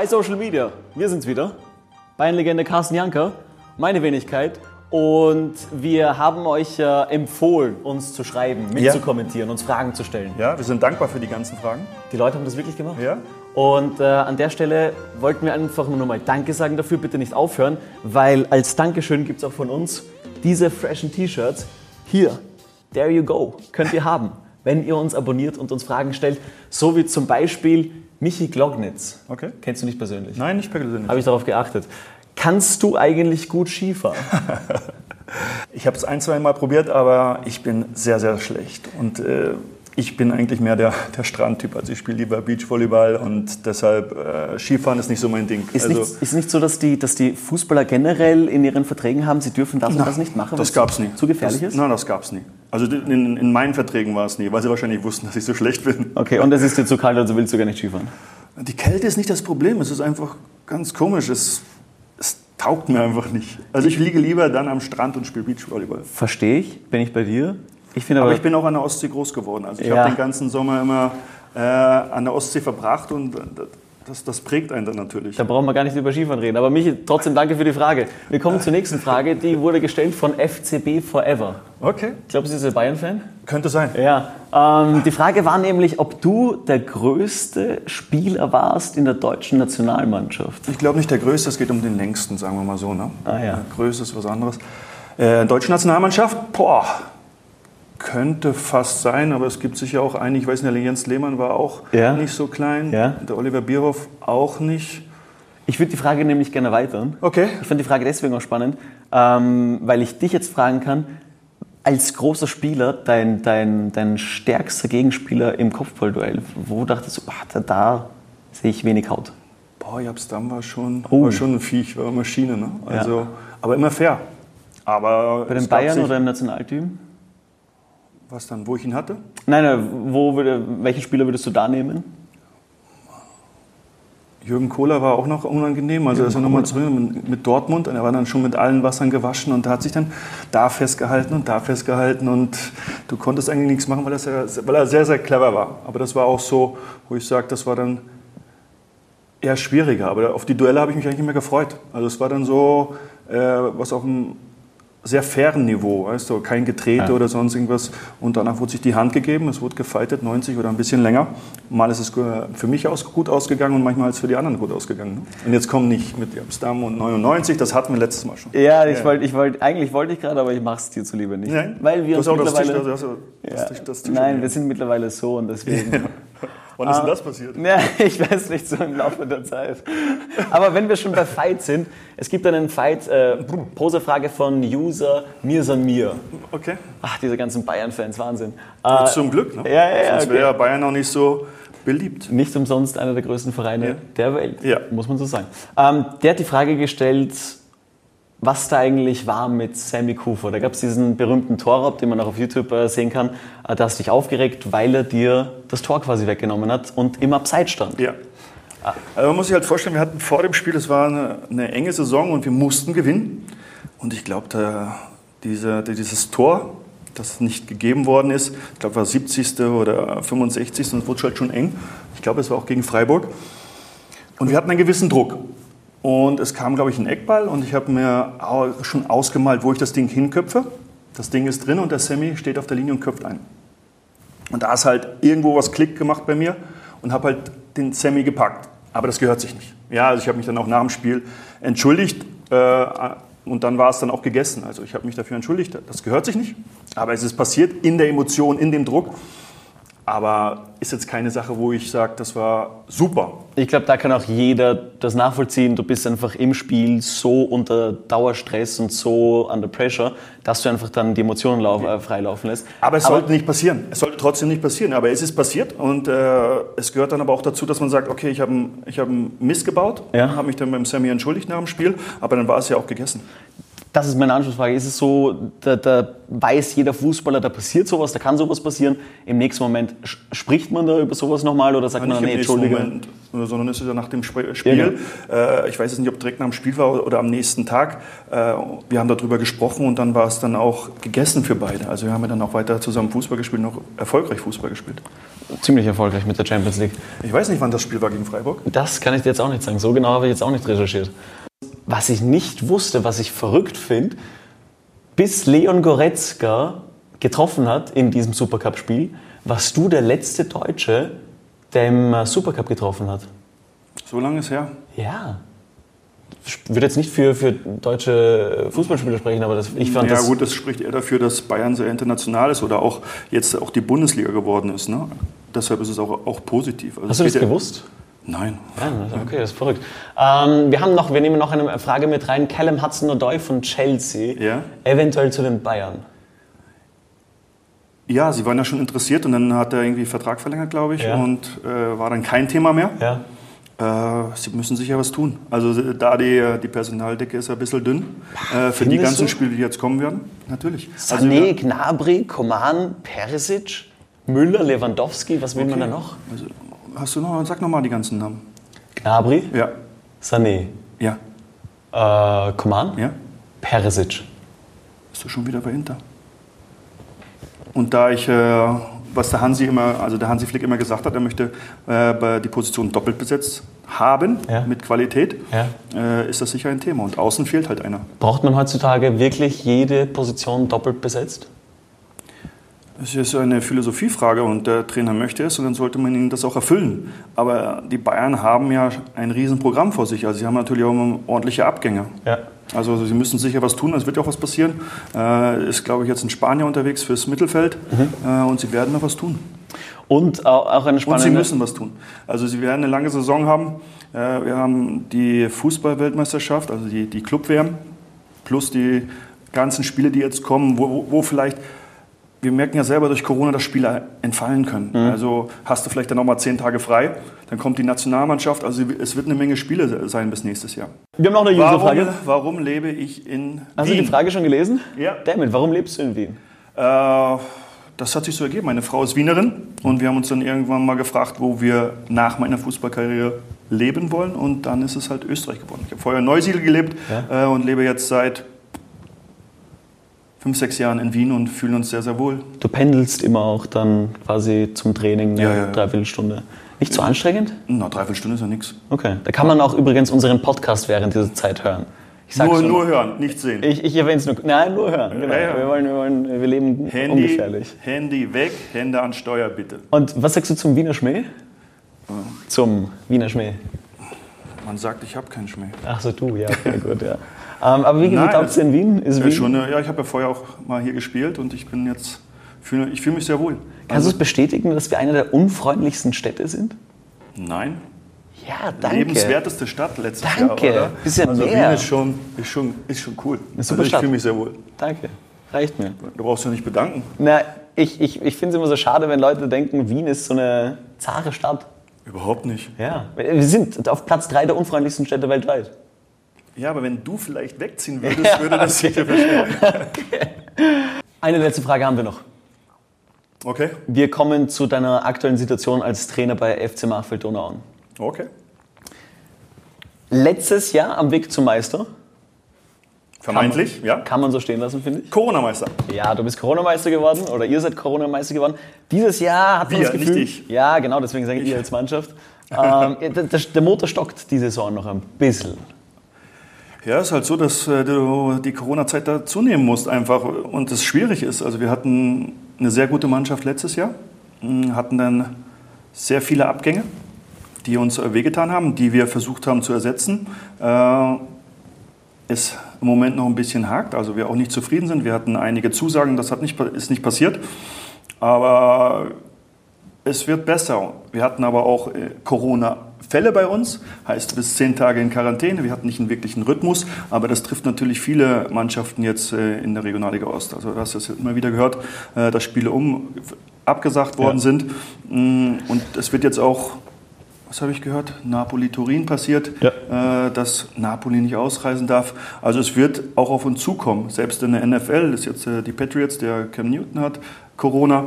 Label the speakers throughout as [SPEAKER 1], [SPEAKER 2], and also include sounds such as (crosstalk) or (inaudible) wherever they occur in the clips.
[SPEAKER 1] Hi Social Media, wir sind's wieder. Bayern-Legende Carsten Janker, meine Wenigkeit. Und wir haben euch äh, empfohlen, uns zu schreiben, mitzukommentieren, uns Fragen zu stellen.
[SPEAKER 2] Ja, wir sind dankbar für die ganzen Fragen.
[SPEAKER 1] Die Leute haben das wirklich gemacht.
[SPEAKER 2] Ja.
[SPEAKER 1] Und äh, an der Stelle wollten wir einfach nur mal Danke sagen dafür, bitte nicht aufhören, weil als Dankeschön gibt es auch von uns diese freshen T-Shirts. Hier, there you go, könnt ihr haben, wenn ihr uns abonniert und uns Fragen stellt. So wie zum Beispiel Michi Glognitz.
[SPEAKER 2] Okay.
[SPEAKER 1] Kennst du nicht persönlich?
[SPEAKER 2] Nein, nicht persönlich.
[SPEAKER 1] Habe ich darauf geachtet. Kannst du eigentlich gut Skifahren? (laughs)
[SPEAKER 2] Ich habe es ein, zwei Mal probiert, aber ich bin sehr, sehr schlecht. Und äh, ich bin eigentlich mehr der, der Strandtyp. Also ich spiele lieber Beachvolleyball und deshalb äh, Skifahren ist nicht so mein Ding.
[SPEAKER 1] Ist,
[SPEAKER 2] also,
[SPEAKER 1] nicht, ist nicht so, dass die, dass die Fußballer generell in ihren Verträgen haben, sie dürfen das und das nicht machen?
[SPEAKER 2] das
[SPEAKER 1] weil
[SPEAKER 2] gab es nie.
[SPEAKER 1] Zu gefährlich
[SPEAKER 2] das,
[SPEAKER 1] ist?
[SPEAKER 2] Nein, das gab es nie. Also in, in meinen Verträgen war es nie, weil sie wahrscheinlich wussten, dass ich so schlecht bin.
[SPEAKER 1] Okay, und es ist dir zu kalt, also willst du gar nicht Skifahren?
[SPEAKER 2] Die Kälte ist nicht das Problem, es ist einfach ganz komisch. Es, es taugt mir einfach nicht. Also ich liege lieber dann am Strand und spiele Beachvolleyball.
[SPEAKER 1] Verstehe ich, bin ich bei dir. Ich aber,
[SPEAKER 2] Aber ich bin auch an der Ostsee groß geworden. Also ich
[SPEAKER 1] Ja.
[SPEAKER 2] habe den ganzen Sommer immer äh, an der Ostsee verbracht und das, das prägt einen dann natürlich.
[SPEAKER 1] da brauchen wir gar nicht über Skifahren reden. Aber Michi, trotzdem danke für die Frage. Wir kommen zur nächsten Frage. Die wurde gestellt von FCB Forever.
[SPEAKER 2] Okay,
[SPEAKER 1] Ich glaube, Sie sind Bayern-Fan?
[SPEAKER 2] könnte sein.
[SPEAKER 1] Ja. Ähm, die Frage war nämlich, ob du der größte Spieler warst in der deutschen Nationalmannschaft.
[SPEAKER 2] Ich glaube nicht der Größte, es geht um den längsten, sagen wir mal so. Ne?
[SPEAKER 1] Ah, ja.
[SPEAKER 2] Größte ist was anderes. Äh, deutsche Nationalmannschaft, boah, könnte fast sein, aber es gibt sicher auch einen, ich weiß nicht, der Jens Lehmann war auch
[SPEAKER 1] Ja.
[SPEAKER 2] nicht so klein,
[SPEAKER 1] Ja.
[SPEAKER 2] der Oliver Bierhoff auch nicht.
[SPEAKER 1] Ich würde die Frage nämlich gerne erweitern.
[SPEAKER 2] Okay.
[SPEAKER 1] Ich fand die Frage deswegen auch spannend, ähm, weil ich dich jetzt fragen kann, als großer Spieler, dein, dein, dein stärkster Gegenspieler im Kopfballduell, wo dachtest du, ach, da, da sehe ich wenig Haut?
[SPEAKER 2] Boah, Jabstam war schon,
[SPEAKER 1] Oh.
[SPEAKER 2] war schon ein Viech, war eine Maschine. Ne? Also, Aber immer fair. Aber
[SPEAKER 1] Bei den Bayern
[SPEAKER 2] sich-
[SPEAKER 1] oder im Nationalteam?
[SPEAKER 2] Was dann, wo ich ihn hatte?
[SPEAKER 1] Nein, nein, wo würde, welchen Spieler würdest du da nehmen?
[SPEAKER 2] Jürgen Kohler war auch noch unangenehm. Also er ist ja nochmal zurück mit, mit Dortmund. Und er war dann schon mit allen Wassern gewaschen und hat sich dann da festgehalten und da festgehalten. Und du konntest eigentlich nichts machen, weil, das weil er sehr, sehr clever war. Aber das war auch so, wo ich sage, das war dann eher schwieriger. Aber auf die Duelle habe ich mich eigentlich immer gefreut. Also es war dann so, äh, was auf einem sehr fairen Niveau, du, kein Getrete
[SPEAKER 1] Ja.
[SPEAKER 2] oder sonst irgendwas. Und danach wurde sich die Hand gegeben, es wurde gefightet, 90 oder ein bisschen länger. Mal ist es für mich aus, gut ausgegangen und manchmal ist es für die anderen gut ausgegangen. ne? Und jetzt kommen nicht mit Amsterdam und 99, das hatten wir letztes Mal schon.
[SPEAKER 1] Ja, ich wollte, ich wollte, eigentlich wollte ich gerade, aber ich mache es dir zuliebe nicht.
[SPEAKER 2] Nein?
[SPEAKER 1] Weil wir
[SPEAKER 2] du hast auch das Tisch,
[SPEAKER 1] mittlerweile...
[SPEAKER 2] auch das,
[SPEAKER 1] Ja.
[SPEAKER 2] Tisch, das Tisch
[SPEAKER 1] Nein, wir sind mittlerweile so und deswegen... (laughs)
[SPEAKER 2] Wann ist denn das passiert?
[SPEAKER 1] Ja, (laughs) ich weiß nicht, so im Laufe der Zeit. Aber wenn wir schon bei Fight sind, es gibt einen Fight, äh, Posefrage von User Mirsan Mir.
[SPEAKER 2] Okay.
[SPEAKER 1] Ach, diese ganzen Bayern-Fans, Wahnsinn. Äh,
[SPEAKER 2] Zum Glück, ne?
[SPEAKER 1] ja, ja, ja,
[SPEAKER 2] Sonst
[SPEAKER 1] okay.
[SPEAKER 2] wäre ja Bayern auch nicht so beliebt.
[SPEAKER 1] nicht umsonst einer der größten Vereine
[SPEAKER 2] Ja.
[SPEAKER 1] der Welt,
[SPEAKER 2] Ja.
[SPEAKER 1] muss man so sagen. Ähm, der hat die Frage gestellt, was da eigentlich war mit Sammy Kufer. Da gab es diesen berühmten Torraub, den man auch auf YouTube äh, sehen kann. Äh, da hast du dich aufgeregt, weil er dir das Tor quasi weggenommen hat und im Abseits stand.
[SPEAKER 2] Ja. Also man muss sich halt vorstellen, wir hatten vor dem Spiel, es war eine, eine enge Saison und wir mussten gewinnen. Und ich glaube, diese, dieses Tor, das nicht gegeben worden ist, ich glaube, war 70. oder 65. und es wurde halt schon eng. Ich glaube, es war auch gegen Freiburg. Und wir hatten einen gewissen Druck. Und es kam, glaube ich, ein Eckball und ich habe mir schon ausgemalt, wo ich das Ding hinköpfe. Das Ding ist drin und der Sammy steht auf der Linie und köpft ein. Und da ist halt irgendwo was Klick gemacht bei mir und habe halt den Sammy gepackt. Aber das gehört sich nicht. Ja, also ich habe mich dann auch nach dem Spiel entschuldigt äh, und dann war es dann auch gegessen. Also ich habe mich dafür entschuldigt. Das gehört sich nicht. Aber es ist passiert in der Emotion, in dem Druck. Aber ist jetzt keine Sache, wo ich sage, das war super.
[SPEAKER 1] Ich glaube, da kann auch jeder das nachvollziehen. Du bist einfach im Spiel so unter Dauerstress und so under pressure, dass du einfach dann die Emotionen lauf, äh, freilaufen lässt.
[SPEAKER 2] Aber es sollte nicht passieren. Es sollte trotzdem nicht passieren. Aber es ist passiert und äh, es gehört dann aber auch dazu, dass man sagt, okay, ich habe ich hab einen Mist gebaut,
[SPEAKER 1] Ja.
[SPEAKER 2] habe mich dann beim Sammy entschuldigt nach dem Spiel, aber dann war es ja auch gegessen.
[SPEAKER 1] Das ist meine Anschlussfrage. Ist es so, da, da, weiß jeder Fußballer, da passiert sowas, da kann sowas passieren. Im nächsten Moment spricht man da über sowas nochmal oder sagt
[SPEAKER 2] ja,
[SPEAKER 1] man, nee, Entschuldige? Moment,
[SPEAKER 2] sondern es ist ja nach dem Spiel. Ja, genau. äh, ich weiß jetzt nicht, ob direkt nach dem Spiel war oder am nächsten Tag. Äh, wir haben darüber gesprochen und dann war es dann auch gegessen für beide. Also wir haben ja dann auch weiter zusammen Fußball gespielt, noch erfolgreich Fußball gespielt.
[SPEAKER 1] Ziemlich erfolgreich mit der Champions League.
[SPEAKER 2] Ich weiß nicht, wann das Spiel war gegen Freiburg.
[SPEAKER 1] Das kann ich dir jetzt auch nicht sagen. So genau habe ich jetzt auch nicht recherchiert. Was ich nicht wusste, was ich verrückt finde, bis Leon Goretzka getroffen hat in diesem Supercup-Spiel, warst du der letzte Deutsche, der im äh, Supercup getroffen hat.
[SPEAKER 2] So lange ist her?
[SPEAKER 1] Ja. Ich würde jetzt nicht für, für deutsche Fußballspieler sprechen, aber das, ich fand
[SPEAKER 2] ja,
[SPEAKER 1] das...
[SPEAKER 2] Ja gut, das spricht eher dafür, dass Bayern sehr international ist oder auch jetzt auch die Bundesliga geworden ist. Ne? Deshalb ist es auch, auch positiv.
[SPEAKER 1] Also Hast du das gewusst?
[SPEAKER 2] Nein.
[SPEAKER 1] Ja, okay, das ist verrückt. Ähm, wir, haben noch, wir nehmen noch eine Frage mit rein. Callum Hudson-Odoi von Chelsea,
[SPEAKER 2] ja?
[SPEAKER 1] eventuell zu den Bayern.
[SPEAKER 2] Ja, sie waren ja schon interessiert und dann hat er irgendwie Vertrag verlängert, glaube ich, ja. und äh, war dann kein Thema mehr.
[SPEAKER 1] Ja.
[SPEAKER 2] Äh, sie müssen sicher was tun. Also da die, die Personaldecke ist ein bisschen dünn äh, für die ganzen du? Spiele, die jetzt kommen werden. Natürlich.
[SPEAKER 1] Sané, also, ja. Gnabry, Koman, Perisic, Müller, Lewandowski, was will okay. man da noch?
[SPEAKER 2] Also, Hast du noch, sag nochmal die ganzen Namen.
[SPEAKER 1] Gnabry?
[SPEAKER 2] Ja.
[SPEAKER 1] Sané?
[SPEAKER 2] Ja.
[SPEAKER 1] Äh, Coman?
[SPEAKER 2] Ja.
[SPEAKER 1] Peresic?
[SPEAKER 2] Bist du schon wieder bei Inter? Und da ich, äh, was der Hansi immer, also der Hansi Flick immer gesagt hat, er möchte äh, die Position doppelt besetzt haben ja. mit Qualität,
[SPEAKER 1] ja.
[SPEAKER 2] äh, ist das sicher ein Thema. Und außen fehlt halt einer.
[SPEAKER 1] Braucht man heutzutage wirklich jede Position doppelt besetzt?
[SPEAKER 2] Es ist eine Philosophiefrage und der Trainer möchte es und dann sollte man ihn das auch erfüllen. Aber die Bayern haben ja ein Riesenprogramm vor sich. Also sie haben natürlich auch ordentliche Abgänge.
[SPEAKER 1] Ja.
[SPEAKER 2] Also sie müssen sicher was tun, es wird ja auch was passieren. Äh, ist, glaube ich, jetzt in Spanien unterwegs fürs Mittelfeld mhm. äh, und sie werden noch was tun.
[SPEAKER 1] Und auch eine spannende...
[SPEAKER 2] Und sie müssen was tun. Also sie werden eine lange Saison haben. Äh, wir haben die Fußballweltmeisterschaft, also die, die Club-WM, plus die ganzen Spiele, die jetzt kommen, wo, wo vielleicht wir merken ja selber durch Corona, dass Spieler entfallen können. Mhm. Also hast du vielleicht dann nochmal zehn Tage frei, dann kommt die Nationalmannschaft. Also es wird eine Menge Spiele sein bis nächstes Jahr.
[SPEAKER 1] Wir haben noch eine
[SPEAKER 2] warum,
[SPEAKER 1] Frage.
[SPEAKER 2] Warum lebe ich in
[SPEAKER 1] Hast
[SPEAKER 2] Wien?
[SPEAKER 1] du die Frage schon gelesen?
[SPEAKER 2] Ja.
[SPEAKER 1] Damit, warum lebst du in Wien?
[SPEAKER 2] Äh, das hat sich so ergeben. Meine Frau ist Wienerin und wir haben uns dann irgendwann mal gefragt, wo wir nach meiner Fußballkarriere leben wollen. Und dann ist es halt Österreich geworden. Ich habe vorher in Neusiedl gelebt
[SPEAKER 1] ja.
[SPEAKER 2] äh, und lebe jetzt seit fünf, sechs Jahren in Wien und fühlen uns sehr, sehr wohl.
[SPEAKER 1] Du pendelst immer auch dann quasi zum Training eine
[SPEAKER 2] ja, ja,
[SPEAKER 1] Dreiviertelstunde. Nicht so anstrengend?
[SPEAKER 2] Na, Dreiviertelstunde ist ja nichts.
[SPEAKER 1] Okay. Da kann man auch übrigens unseren Podcast während dieser Zeit hören.
[SPEAKER 2] nur, nur hören, nicht sehen.
[SPEAKER 1] Ich, ich erwähne es nur. Nein, nur hören. Genau. Ja, wir, wollen, wir, wollen, wir leben
[SPEAKER 2] Handy,
[SPEAKER 1] ungefährlich.
[SPEAKER 2] Handy weg, Hände an Steuer bitte.
[SPEAKER 1] Und was sagst du zum Wiener Schmäh? Zum Wiener Schmäh.
[SPEAKER 2] Man sagt, ich habe keinen Schmäh.
[SPEAKER 1] Ach so, du, ja, okay, (laughs) gut, ja. Ähm, aber wie taugt es in Wien?
[SPEAKER 2] Ist ja, Wien? Schon, ja, ich habe ja vorher auch mal hier gespielt und ich bin jetzt, fühl, ich fühle mich sehr wohl.
[SPEAKER 1] Kannst also, du es bestätigen, dass wir eine der unfreundlichsten Städte sind?
[SPEAKER 2] Nein.
[SPEAKER 1] Ja, danke.
[SPEAKER 2] Lebenswerteste Stadt letztes
[SPEAKER 1] danke.
[SPEAKER 2] Jahr, oder?
[SPEAKER 1] Bisschen
[SPEAKER 2] also
[SPEAKER 1] mehr.
[SPEAKER 2] Wien ist schon, ist schon, ist schon cool.
[SPEAKER 1] Eine super
[SPEAKER 2] also ich fühle mich sehr wohl.
[SPEAKER 1] Danke. Reicht mir.
[SPEAKER 2] Du brauchst ja nicht bedanken.
[SPEAKER 1] Na, ich, ich, ich finde es immer so schade, wenn Leute denken, Wien ist so eine zahre Stadt.
[SPEAKER 2] Überhaupt nicht.
[SPEAKER 1] Ja, wir sind auf Platz 3 der unfreundlichsten Städte weltweit.
[SPEAKER 2] Ja, aber wenn du vielleicht wegziehen (laughs) würdest, würde das okay. sicher verstehen. Okay. (laughs)
[SPEAKER 1] Eine letzte Frage haben wir noch.
[SPEAKER 2] Okay.
[SPEAKER 1] Wir kommen zu deiner aktuellen Situation als Trainer bei FC Marfeld Donauan.
[SPEAKER 2] Okay.
[SPEAKER 1] Letztes Jahr am Weg zum Meister.
[SPEAKER 2] Vermeintlich,
[SPEAKER 1] kann
[SPEAKER 2] ja.
[SPEAKER 1] Kann man so stehen lassen, finde ich.
[SPEAKER 2] Corona-Meister.
[SPEAKER 1] Ja, du bist Corona-Meister geworden oder ihr seid Corona-Meister geworden. Dieses Jahr hat man
[SPEAKER 2] Wir,
[SPEAKER 1] das Gefühl.
[SPEAKER 2] Nicht ich.
[SPEAKER 1] Ja, genau, deswegen sage ich ihr als Mannschaft. (laughs) ähm, der, der Motor stockt die Saison noch ein bisschen.
[SPEAKER 2] Ja, es ist halt so, dass äh, du die Corona-Zeit da zunehmen musst einfach und es schwierig ist. Also wir hatten eine sehr gute Mannschaft letztes Jahr, hatten dann sehr viele Abgänge, die uns wehgetan haben, die wir versucht haben zu ersetzen. Äh, es im Moment noch ein bisschen hakt, also wir auch nicht zufrieden sind. Wir hatten einige Zusagen, das hat nicht, ist nicht passiert. Aber es wird besser. Wir hatten aber auch äh, Corona-Fälle bei uns, heißt bis zehn Tage in Quarantäne. Wir hatten nicht einen wirklichen Rhythmus, aber das trifft natürlich viele Mannschaften jetzt äh, in der Regionalliga Ost. Also du hast das immer wieder gehört, äh, dass Spiele um abgesagt worden ja. sind. Mm, und es wird jetzt auch was habe ich gehört? Napoli-Turin passiert,
[SPEAKER 1] Ja.
[SPEAKER 2] äh, dass Napoli nicht ausreisen darf. Also es wird auch auf uns zukommen. Selbst in der NFL ist jetzt äh, die Patriots, der Cam Newton hat Corona.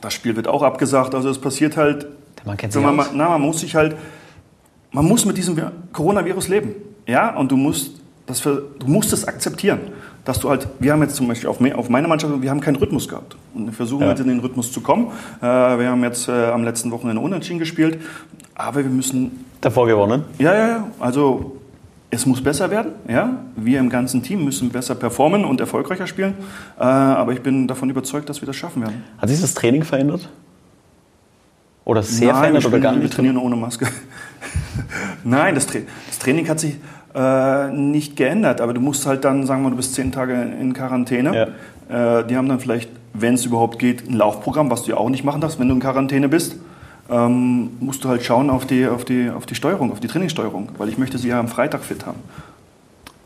[SPEAKER 2] Das Spiel wird auch abgesagt. Also es passiert halt.
[SPEAKER 1] Man kennt sich
[SPEAKER 2] man,
[SPEAKER 1] aus.
[SPEAKER 2] na, man muss sich halt, man muss mit diesem Coronavirus leben, ja. Und du musst das, für, du musst es akzeptieren, dass du halt. Wir haben jetzt zum Beispiel auf, auf meiner Mannschaft, wir haben keinen Rhythmus gehabt und wir versuchen
[SPEAKER 1] Ja.
[SPEAKER 2] jetzt in den Rhythmus zu kommen. Äh, wir haben jetzt äh, am letzten Wochenende unentschieden gespielt, aber wir müssen
[SPEAKER 1] Davor gewonnen.
[SPEAKER 2] ja, ja, ja. Also es muss besser werden. Ja? Wir im ganzen Team müssen besser performen und erfolgreicher spielen. Äh, aber ich bin davon überzeugt, dass wir das schaffen werden.
[SPEAKER 1] Hat sich das Training verändert? Oder sehr
[SPEAKER 2] Nein,
[SPEAKER 1] verändert
[SPEAKER 2] wir
[SPEAKER 1] oder gar
[SPEAKER 2] Wir
[SPEAKER 1] nicht?
[SPEAKER 2] trainieren ohne Maske. (laughs) Nein, das, Tra das Training hat sich äh, nicht geändert. Aber du musst halt dann, sagen wir, du bist zehn Tage in Quarantäne. Äh, die haben dann vielleicht, wenn es überhaupt geht, ein Laufprogramm, was du ja auch nicht machen darfst, wenn du in Quarantäne bist. Ähm, musst du halt schauen auf die, auf, die, auf die Steuerung, auf die Trainingssteuerung, weil ich möchte sie ja am Freitag fit haben.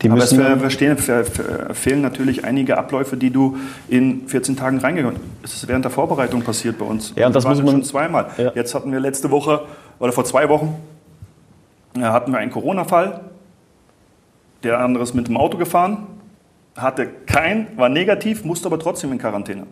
[SPEAKER 1] Die
[SPEAKER 2] Aber es verstehen, ver- ver- fehlen natürlich einige Abläufe, die du in 14 Tagen reingegangen Es ist während der Vorbereitung passiert bei uns.
[SPEAKER 1] Ja, und das
[SPEAKER 2] Wir
[SPEAKER 1] muss man-
[SPEAKER 2] schon zweimal.
[SPEAKER 1] Ja.
[SPEAKER 2] Jetzt hatten wir letzte Woche oder vor zwei Wochen äh, hatten wir einen Corona-Fall. Der andere ist mit dem Auto gefahren, hatte kein, war negativ, musste aber trotzdem in Quarantäne.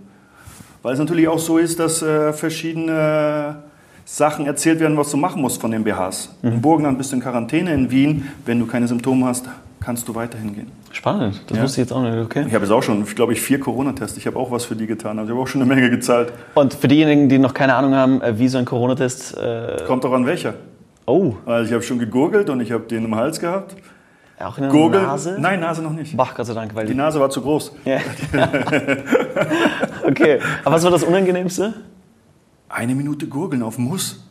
[SPEAKER 2] Weil es natürlich auch so ist, dass äh, verschiedene Sachen erzählt werden, was du machen musst von den BHs.
[SPEAKER 1] Mhm.
[SPEAKER 2] Im Burgenland bist du in Quarantäne, in Wien, wenn du keine Symptome hast, kannst du weiterhin gehen.
[SPEAKER 1] Spannend, das
[SPEAKER 2] Ja.
[SPEAKER 1] wusste ich jetzt auch nicht. Okay.
[SPEAKER 2] Ich habe jetzt auch schon, glaube ich, vier Corona-Tests. Ich habe auch was für die getan. Also ich habe auch schon eine Menge gezahlt.
[SPEAKER 1] Und für diejenigen, die noch keine Ahnung haben, äh, wie so ein Corona-Test. Äh,
[SPEAKER 2] Kommt doch an welcher.
[SPEAKER 1] oh,
[SPEAKER 2] Also ich habe schon gegurgelt und ich habe den im Hals gehabt.
[SPEAKER 1] Auch in der
[SPEAKER 2] Gurgeln?
[SPEAKER 1] Nase?
[SPEAKER 2] Nein, Nase noch nicht.
[SPEAKER 1] Bach, Gott sei Dank, weil
[SPEAKER 2] Die Nase war zu groß.
[SPEAKER 1] Ja. (laughs) okay, aber was war das Unangenehmste?
[SPEAKER 2] Eine Minute gurgeln auf Muss.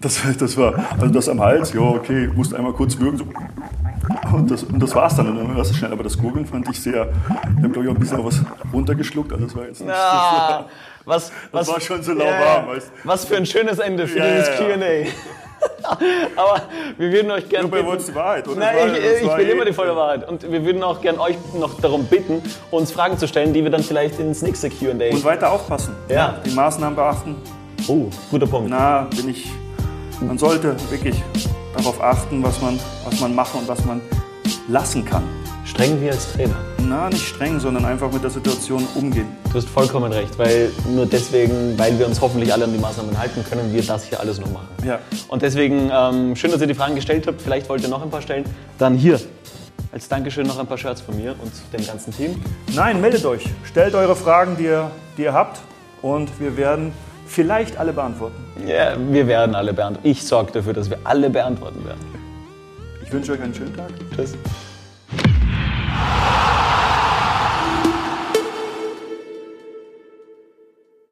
[SPEAKER 2] Das, das war, also das am Hals, ja, okay, musste einmal kurz würgen. So. Und das, und das war's dann. Und dann war es schnell. Aber das Gurgeln fand ich sehr. Ich habe, glaube ich, auch ein bisschen was runtergeschluckt. Also das war jetzt nicht.
[SPEAKER 1] Ah, was, was,
[SPEAKER 2] war schon so lauwarm, weißt
[SPEAKER 1] Was für ein schönes Ende für
[SPEAKER 2] Ja,
[SPEAKER 1] dieses
[SPEAKER 2] ja.
[SPEAKER 1] QA. (laughs) aber wir würden euch gerne.
[SPEAKER 2] Du wolltest die Wahrheit, oder?
[SPEAKER 1] Nein, ich, ich
[SPEAKER 2] war
[SPEAKER 1] will immer die volle Wahrheit. Und wir würden auch gerne euch noch darum bitten, uns Fragen zu stellen, die wir dann vielleicht ins nächste QA.
[SPEAKER 2] Und weiter aufpassen.
[SPEAKER 1] Ja.
[SPEAKER 2] Die Maßnahmen beachten.
[SPEAKER 1] Oh, guter Punkt.
[SPEAKER 2] Na, bin ich. Man sollte wirklich darauf achten, was man, was man machen und was man lassen kann.
[SPEAKER 1] Streng wie als Trainer.
[SPEAKER 2] Na, nicht streng, sondern einfach mit der Situation umgehen.
[SPEAKER 1] Du hast vollkommen recht, weil nur deswegen, weil wir uns hoffentlich alle an die Maßnahmen halten, können wir das hier alles noch machen.
[SPEAKER 2] Ja.
[SPEAKER 1] Und deswegen, ähm, schön, dass ihr die Fragen gestellt habt. Vielleicht wollt ihr noch ein paar stellen. Dann hier, als Dankeschön noch ein paar Shirts von mir und dem ganzen Team.
[SPEAKER 2] Nein, meldet euch. Stellt eure Fragen, die ihr, die ihr habt. Und wir werden vielleicht alle beantworten.
[SPEAKER 1] Ja, wir werden alle beantworten. Ich sorge dafür, dass wir alle beantworten werden.
[SPEAKER 2] Ich wünsche euch einen schönen Tag.
[SPEAKER 1] Tschüss.